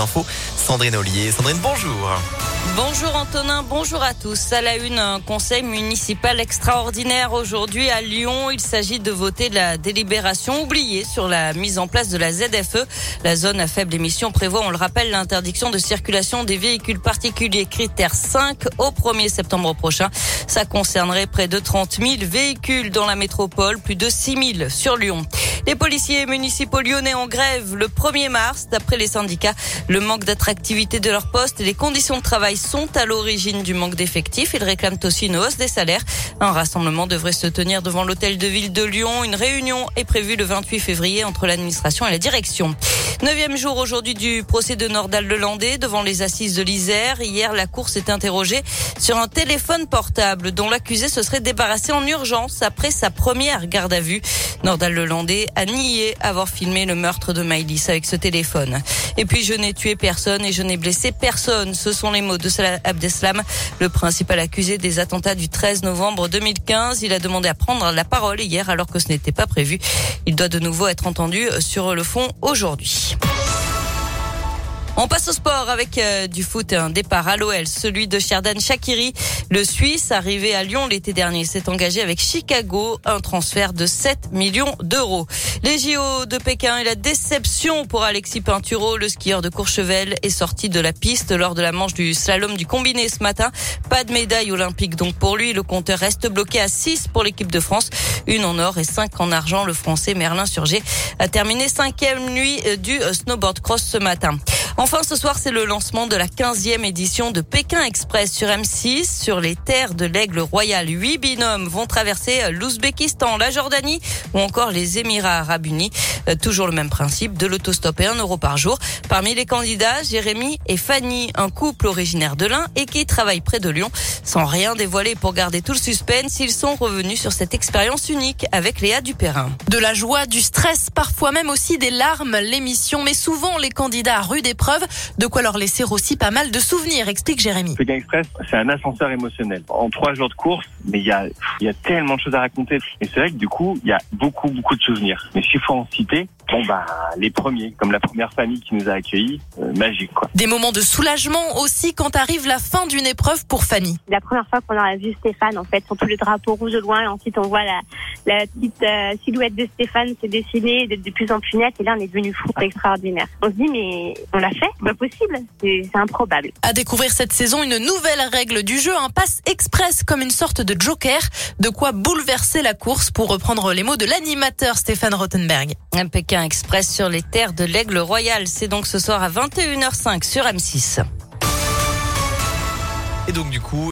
infos, Sandrine Ollier. Sandrine, bonjour. Bonjour Antonin, bonjour à tous. À la une, un conseil municipal extraordinaire aujourd'hui à Lyon. Il s'agit de voter la délibération oubliée sur la mise en place de la ZFE. La zone à faible émission prévoit, on le rappelle, l'interdiction de circulation des véhicules particuliers critère 5 au 1er septembre prochain. Ça concernerait près de 30 000 véhicules dans la métropole, plus de 6 000 sur Lyon. Les policiers municipaux lyonnais en grève le 1er mars. D'après les syndicats, le manque d'attractivité de leur poste et les conditions de travail sont à l'origine du manque d'effectifs. Ils réclament aussi une hausse des salaires. Un rassemblement devrait se tenir devant l'hôtel de ville de Lyon. Une réunion est prévue le 28 février entre l'administration et la direction. Neuvième jour aujourd'hui du procès de Nordal Lelandais devant les assises de l'Isère. Hier, la cour s'est interrogée sur un téléphone portable dont l'accusé se serait débarrassé en urgence après sa première garde à vue. Nordal Lelandais a nié avoir filmé le meurtre de Maïlis avec ce téléphone. Et puis, je n'ai tué personne et je n'ai blessé personne. Ce sont les mots de Salah Abdeslam, le principal accusé des attentats du 13 novembre 2015. Il a demandé à prendre la parole hier alors que ce n'était pas prévu. Il doit de nouveau être entendu sur le fond aujourd'hui. On passe au sport avec euh, du foot et un départ à l'OL, celui de Sherdan Shakiri. Le Suisse, arrivé à Lyon l'été dernier, s'est engagé avec Chicago, un transfert de 7 millions d'euros. Les JO de Pékin et la déception pour Alexis Pinturo, le skieur de Courchevel, est sorti de la piste lors de la manche du slalom du combiné ce matin. Pas de médaille olympique donc pour lui. Le compteur reste bloqué à 6 pour l'équipe de France. Une en or et 5 en argent. Le français Merlin Surgé a terminé cinquième nuit euh, du euh, snowboard cross ce matin. Enfin, ce soir, c'est le lancement de la 15e édition de Pékin Express sur M6. Sur les terres de l'Aigle Royal, huit binômes vont traverser l'Ouzbékistan, la Jordanie ou encore les Émirats Arabes Unis. Euh, toujours le même principe, de l'autostop et un euro par jour. Parmi les candidats, Jérémy et Fanny, un couple originaire de l'Ain et qui travaille près de Lyon. Sans rien dévoiler pour garder tout le suspense, ils sont revenus sur cette expérience unique avec Léa Dupérin. De la joie, du stress, parfois même aussi des larmes, l'émission, mais souvent les candidats à rude épreuve, de quoi leur laisser aussi pas mal de souvenirs, explique Jérémy. Pékin Express, c'est un ascenseur émotionnel. En trois jours de course, mais il y a, il y a tellement de choses à raconter. Et c'est vrai que du coup, il y a beaucoup, beaucoup de souvenirs. Mais s'il faut en citer, bon bah les premiers, comme la première famille qui nous a accueillis, euh, magique quoi. Des moments de soulagement aussi quand arrive la fin d'une épreuve pour Fanny. La première fois qu'on a vu Stéphane, en fait, sur tout le drapeau rouge au loin, et ensuite on voit la, la petite euh, silhouette de Stéphane se dessiner, d'être de plus en plus nette, et là on est devenu fou, c'est extraordinaire. On se dit mais on l'a fait, c'est pas possible, c'est c'est improbable. À découvrir cette saison une nouvelle règle du jeu, un pass express comme une sorte de joker, de quoi bouleverser la course pour reprendre les mots de l'animateur Stéphane Rottenberg. Un Pékin Express sur les terres de l'Aigle Royal, c'est donc ce soir à 21h05 sur M6. Et donc, du coup,